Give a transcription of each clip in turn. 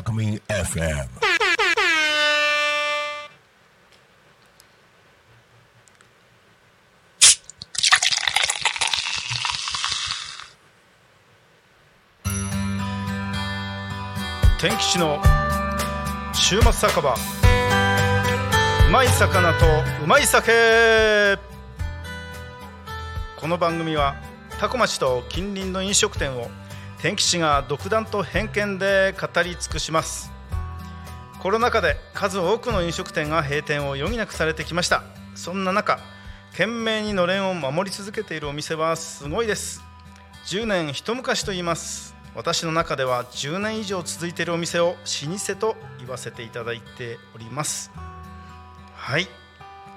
タクミン FM 天吉の週末酒場。うまい魚とうまい酒。この番組は多古町と近隣の飲食店を天吉が独断と偏見で語り尽くします。コロナ禍で数多くの飲食店が閉店を余儀なくされてきました。そんな中懸命にのれんを守り続けているお店はすごいです。10年一昔と言います。私の中では10年以上続いているお店を老舗と言わせていただいております。はい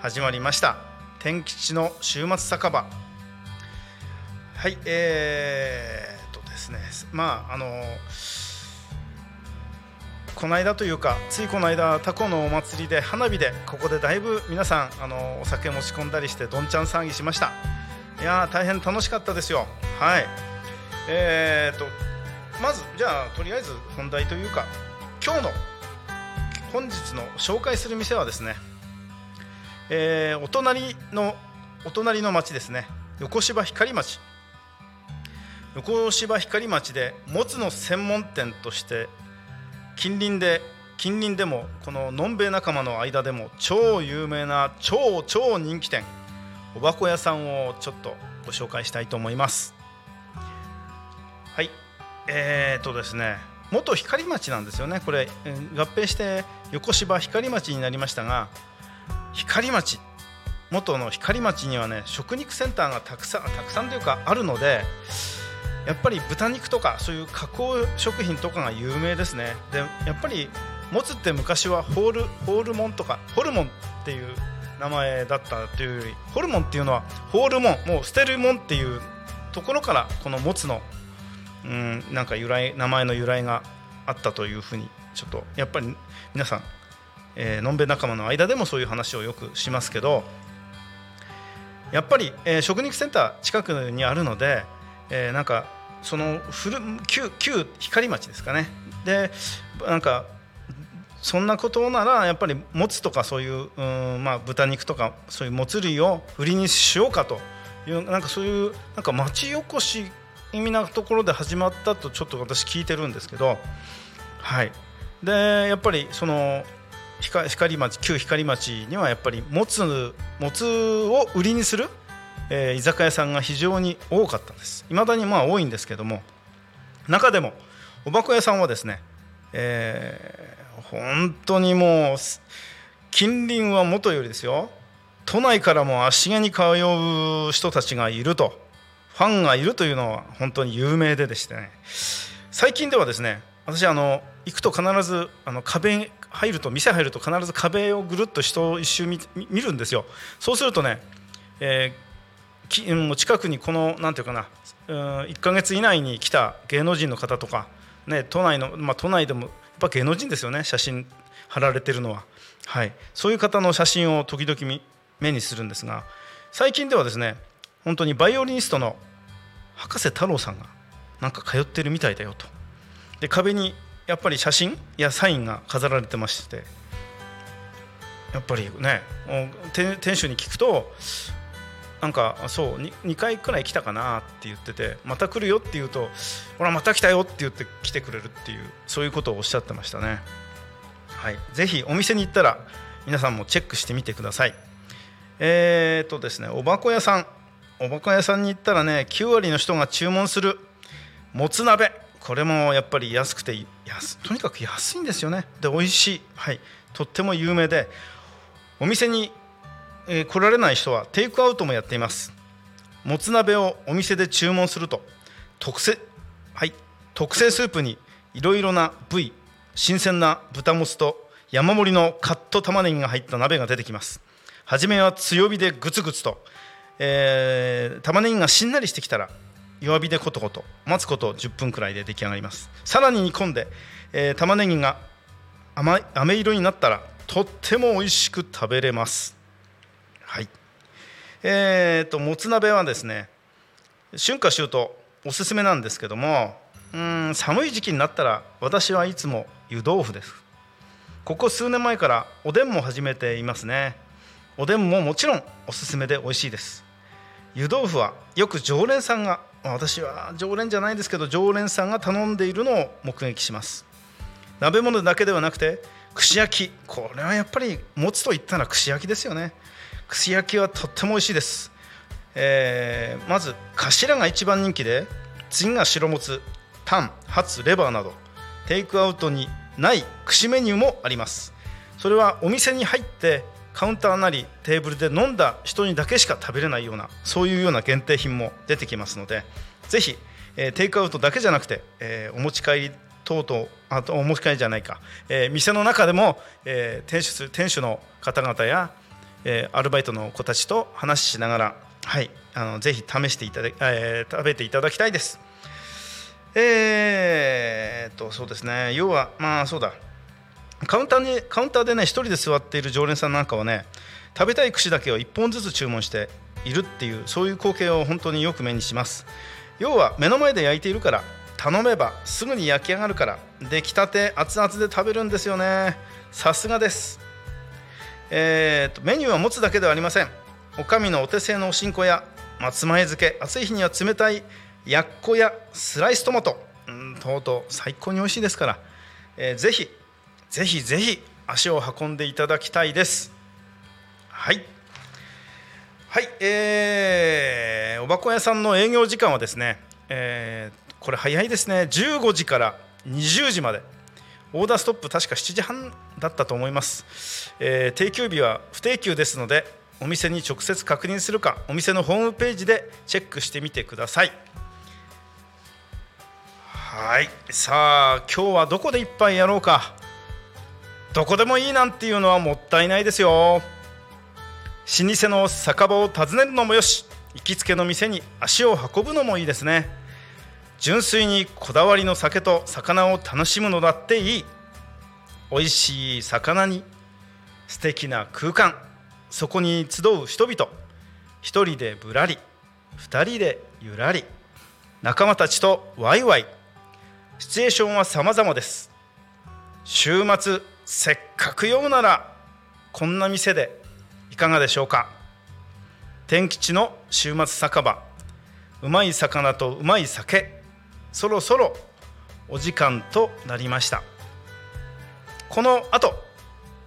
始まりました。天吉の週末酒場。はいえー、ですね。まああのこの間というかついこの間タコのお祭りで花火でここでだいぶ皆さんあのお酒持ち込んだりしてどんちゃん騒ぎしました。いやー大変楽しかったですよ。はい。えー、とまずじゃあとりあえず本題というか今日の本日の紹介する店はですね、えーお隣のお隣の町ですね。横芝光町。横芝光町でもつの専門店として近隣で近隣でもこののんべえ仲間の間でも超有名な超超人気店おばこ屋さんをちょっとご紹介したいと思います。はい。えー、とですね元光町なんですよね。これ合併して横芝光町になりましたが光町元の光町にはね食肉センターがたくさんたくさんというかあるのでやっぱり豚肉とかそういう加工食品とかが有名ですね。でやっぱりもつって昔はホールホールモンとかホルモンっていう名前だったというよりホルモンっていうのはホールモンもう捨てるもんっていうところからこのもつのうんなんか由来名前の由来があったというふうにちょっとやっぱり皆さん、えーのんべ仲間の間でもそういう話をよくしますけどやっぱり、えー食肉センター近くにあるので、えーなんかその古旧旧光町ですかね。でなんかそんなことならやっぱりもつとかそういううん、まあ、豚肉とかそういうもつ類を売りにしようかと。いうなんかそういうなんか町おこし意味なところで始まったとちょっと私聞いてるんですけど。はい。でやっぱりその光光町旧光町にはやっぱりもつもつを売りにする、えー居酒屋さんが非常に多かったんです。いまだにまあ多いんですけども中でもおばこ屋さんはですね、えー本当にもう近隣はもとよりですよ。都内からも足毛に通う人たちがいると。ファンがいるというのは本当に有名ででしてね。最近ではですね私あの行くと必ずあの壁入ると店入ると必ず壁をぐるっと人を一周見るんですよ。そうするとね、えーきもう近くにこのなんていうかなうん1ヶ月以内に来た芸能人の方とか、ね、都内の、まあ、都内でもやっぱ芸能人ですよね写真貼られてるのは、はい、そういう方の写真を時々目にするんですが最近ではですね本当にバイオリニストの博士太郎さんがなんか通ってるみたいだよと。で壁にやっぱり写真やサインが飾られてましてやっぱりね店主に聞くとなんかそう 2, 2回くらい来たかなって言っててまた来るよって言うとほらまた来たよって言って来てくれるっていうそういうことをおっしゃってましたね。はい。ぜひお店に行ったら皆さんもチェックしてみてください。えー、っとですねおばこ屋さん。おばこ屋さんに行ったらね9割の人が注文するもつ鍋。これもやっぱり安くて安とにかく安いんですよね。で美味しい。はい。とっても有名でお店に、えー来られない人はテイクアウトもやっています。もつ鍋をお店で注文すると特製はい特製スープにいろいろな部位新鮮な豚もつと山盛りのカット玉ねぎが入った鍋が出てきます。初めは強火でグツグツと、えー、玉ねぎがしんなりしてきたら弱火でコトコト待つこと10分くらいで出来上がります。さらに煮込んで、えー、玉ねぎが甘い飴色になったらとっても美味しく食べれます。はい。えーともつ鍋はですね春夏秋冬おすすめなんですけどもうん寒い時期になったら私はいつも湯豆腐です。ここ数年前からおでんも始めていますね。おでんももちろんおすすめで美味しいです。湯豆腐はよく常連さんが私は常連じゃないですけど常連さんが頼んでいるのを目撃します。鍋物だけではなくて串焼き。これはやっぱりもつと言ったら串焼きですよね。串焼きはとっても美味しいです、えー、まず頭が一番人気で次が白もつタンハツレバーなどテイクアウトにない串メニューもあります。それはお店に入ってカウンターなりテーブルで飲んだ人にだけしか食べれないようなそういうような限定品も出てきますのでぜひ、えー、テイクアウトだけじゃなくて、えー、お持ち帰り等々あとお持ち帰りじゃないか、えー、店の中でも、えー、店主店主の方々や、えー、アルバイトの子たちと話しながら、はい、あのぜひ試していただ、えー、食べていただきたいです。えー、とそうですね。要はまあそうだ。カウンターにカウンターでね1人で座っている常連さんなんかはね食べたい串だけを1本ずつ注文しているっていうそういう光景を本当によく目にします。要は目の前で焼いているから頼めばすぐに焼き上がるから出来たて熱々で食べるんですよね。さすがです。えーと、メニューは持つだけではありません。おかみのお手製のおしんこや松前漬け暑い日には冷たいやっこやスライストマト。うんとうとう最高に美味しいですから、えー、ぜひぜひぜひ足を運んでいただきたいです。はい。はいえー、おばこ屋さんの営業時間はですね、えー、これ早いですね。15時から20時まで。オーダーストップ確か7時半だったと思います、えー、定休日は不定休ですのでお店に直接確認するかお店のホームページでチェックしてみてください。はい。さあ今日はどこで一杯やろうか。どこでもいいなんていうのはもったいないですよ。老舗の酒場を訪ねるのもよし行きつけの店に足を運ぶのもいいですね。純粋にこだわりの酒と魚を楽しむのだっていい。美味しい魚に素敵な空間。そこに集う人々。一人でぶらり。二人でゆらり。仲間たちとワイワイ。シチュエーションは様々です。週末せっかく酔うならこんな店でいかがでしょうか。天吉の週末酒場。うまい魚とうまい酒。そろそろお時間となりました。このあと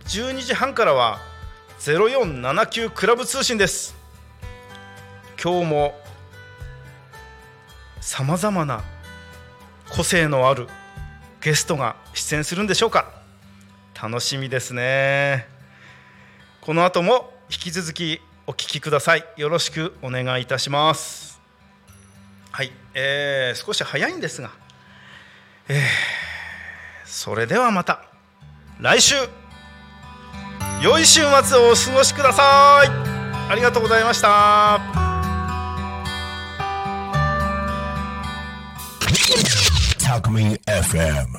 12時半からは0479クラブ通信です。今日もさまざまな個性のあるゲストが出演するんでしょうか。楽しみですね。この後も引き続きお聞きください。よろしくお願いいたします。はい、えー、少し早いんですが、えー、それではまた。来週。良い週末をお過ごしください。ありがとうございました。Talk Me FM